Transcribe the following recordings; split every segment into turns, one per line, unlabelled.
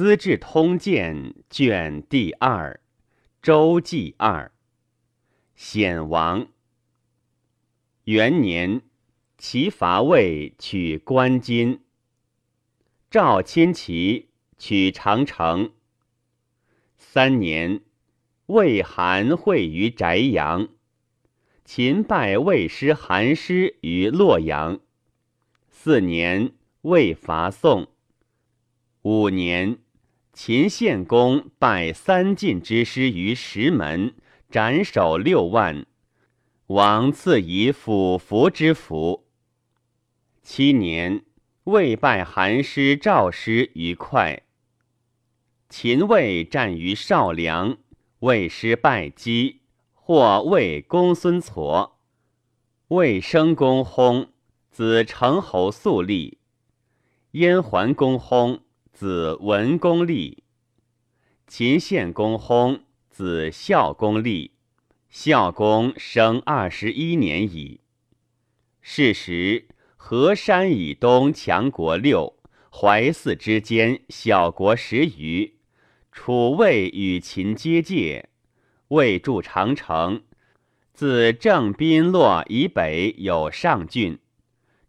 资治通鉴》卷第二，周记二。显王元年，齐伐魏，取关津。赵亲齐，取长城。三年，魏韩会于翟阳。秦败魏师韩师于洛阳。四年，魏伐宋。五年，秦献公败三晋之师于石门，斩首六万，王赐以辅服之服。七年，魏败韩师赵师于会。秦魏战于少梁，魏师败击，或魏公孙痤。魏生公薨，子成侯肃立。燕桓公薨。子文公立，秦献公薨，子孝公立。孝公生二十一年矣。是时，河山以东强国六，淮泗之间小国十余。楚魏与秦接界，魏筑长城。自郑滨洛以北有上郡。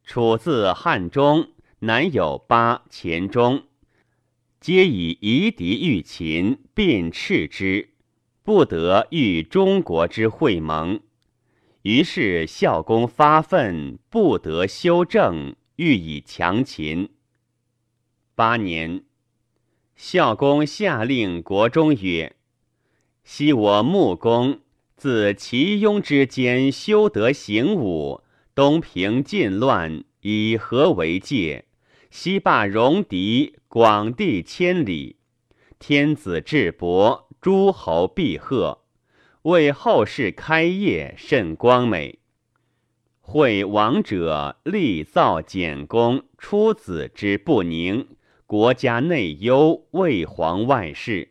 楚自汉中南有巴、黔中。皆以夷狄御秦，并斥之，不得与中国之会盟。于是孝公发愤，不得修正，欲以强秦。八年，孝公下令国中曰：“昔我穆公自齐雍之间修德行武，东平晋乱，以和为界。”西霸戎狄，广地千里，天子至伯，诸侯必贺，为后世开业甚光美。会王者，立造简公，出子之不宁，国家内忧，魏皇外事。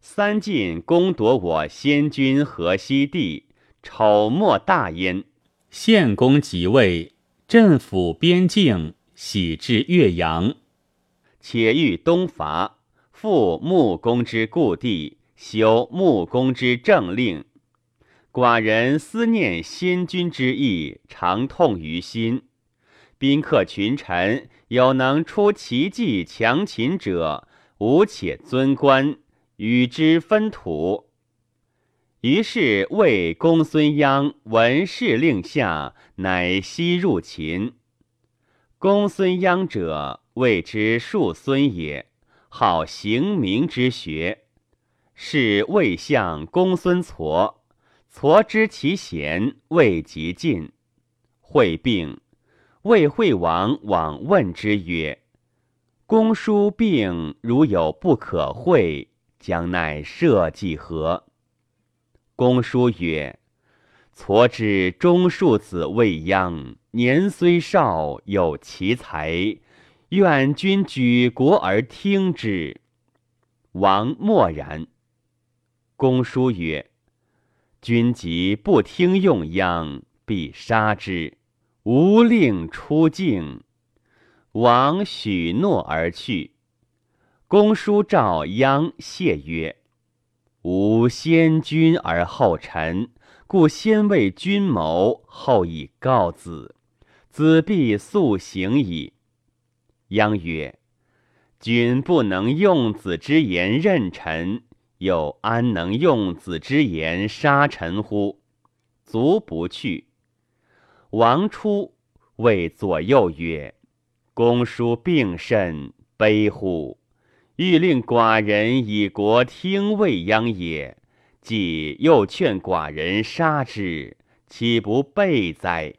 三晋攻夺我先君河西地，丑莫大焉。献公即位，镇抚边境。喜至岳阳，且欲东伐，复穆公之故地，修穆公之政令。寡人思念先君之意，常痛于心。宾客群臣有能出奇计强秦者，吾且尊官，与之分土。于是魏公孙鞅闻事令下，乃西入秦。公孙鞅者，谓之庶孙也，好行名之学。是魏相公孙痤，痤知其贤，未及进。会病，魏惠王往问之曰：“公叔病，如有不可会，将奈社稷何？”公叔曰：“挫之中庶子未央。”年虽少，有奇才，愿君举国而听之。王默然。公叔曰：“君即不听用鞅，必杀之。无令出境。”王许诺而去。公叔召鞅谢曰：“吾先君而后臣，故先为君谋，后以告子。”子必速行矣。鞅曰：“君不能用子之言任臣，又安能用子之言杀臣乎？”卒不去。王出谓左右曰：“公叔病甚，悲乎！欲令寡人以国听未央也，既又劝寡人杀之，岂不备哉？”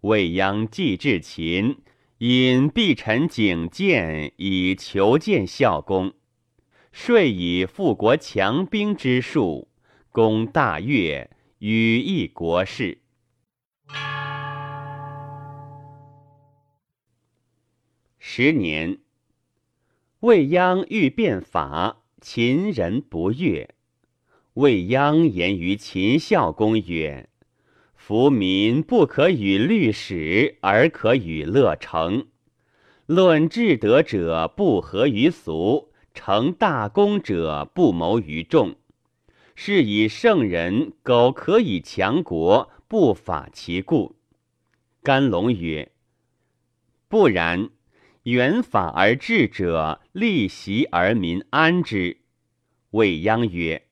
未央既至秦，引必臣景建以求见孝公，遂以富国强兵之术，攻大越，与议国事。十年，未央欲变法，秦人不悦。未央言于秦孝公曰。夫民不可与律史，而可与乐成。论至德者不合于俗，成大功者不谋于众，是以圣人苟可以强国，不法其故。甘龙曰：“不然，远法而治者，利习而民安之。”未央曰：“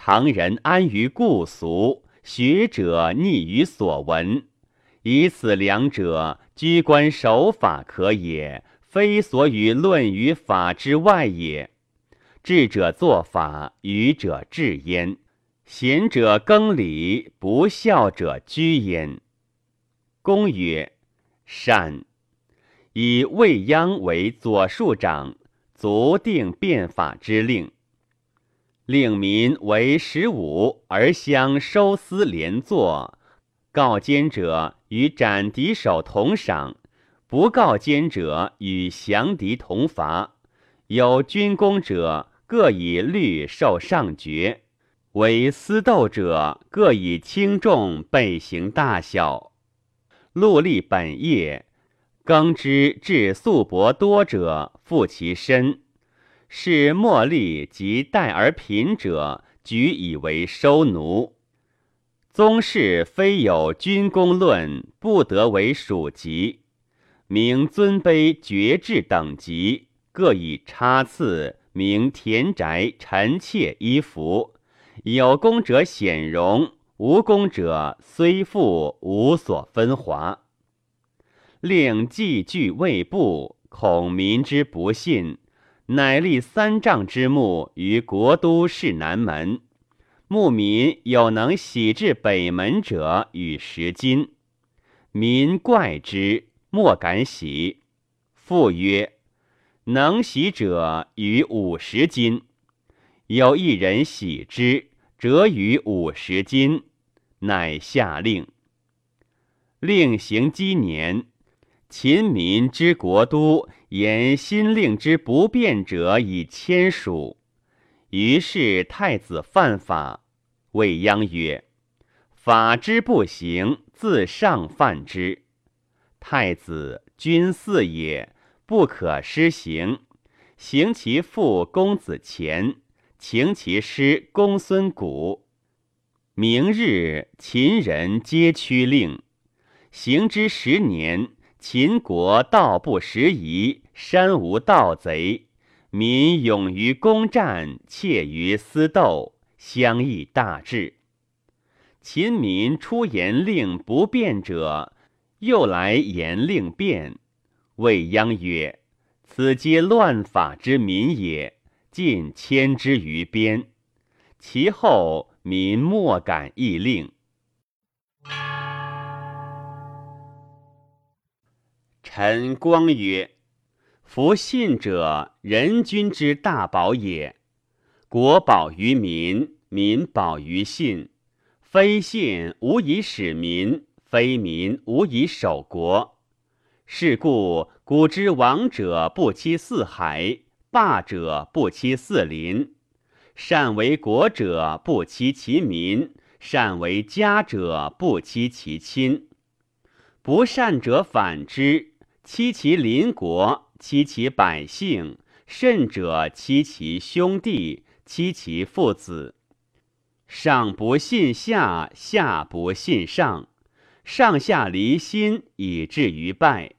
常人安于故俗，学者逆于所闻。以此两者，居官守法可也。”非所与论于法之外也。智者作法，愚者治焉。贤者更礼，不孝者居焉。公曰：“善。”以未央为左庶长，足定变法之令，令民为十五而相收司连坐，告奸者与斩敌首同赏。不告奸者与降敌同罚，有军功者各以律受上爵，为私斗者各以轻重备行大小。戮力本业，耕之至粟帛多者负其身，是莫力及待而贫者举以为收奴。宗室非有军功论，不得为属籍。名尊卑爵制等级，各以差次名田宅臣妾衣服。有功者显荣，无功者虽富无所分华。令既具未布，恐民之不信，乃立三丈之木于国都市南门。牧民有能喜至北门者，与十金。民怪之。莫敢喜。复曰：“能喜者与五十金。有一人喜之，折与五十金。乃下令。令行积年，秦民之国都言新令之不变者以千数。于是太子犯法，未央曰：‘法之不行，自上犯之。’”太子君嗣也，不可施行。行其父公子虔，行其师公孙贾。明日，秦人皆趋令。行之十年，秦国道不拾遗，山无盗贼，民勇于攻战，怯于私斗，相益大治。秦民出言令不变者。又来言令变，未央曰：“此皆乱法之民也，尽迁之于边。”其后民莫敢议令。陈光曰：“夫信者，人君之大宝也。国宝于民，民宝于信。非信，无以使民。”非民无以守国，是故古之王者不欺四海，霸者不欺四邻，善为国者不欺其民，善为家者不欺其亲。不善者反之，欺其邻国，欺其百姓，甚者欺其兄弟，欺其父子。上不信下，下不信上。上下离心，以至于败；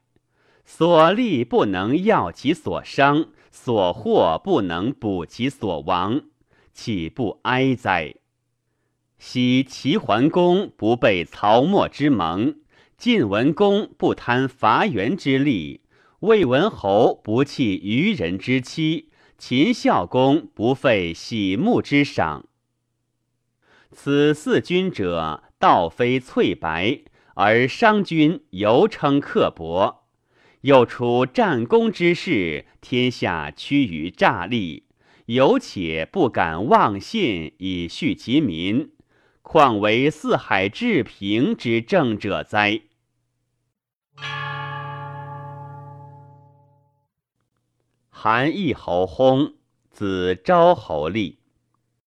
所利不能药其所伤，所获不能补其所亡，岂不哀哉？昔齐桓公不被曹沫之盟，晋文公不贪伐袁之利，魏文侯不弃愚人之妻，秦孝公不废喜木之赏。此四君者，道非翠白。而商君犹称刻薄，又出战功之事，天下趋于诈立，犹且不敢妄信以恤其民，况为四海治平之政者哉？韩义侯薨，子昭侯立。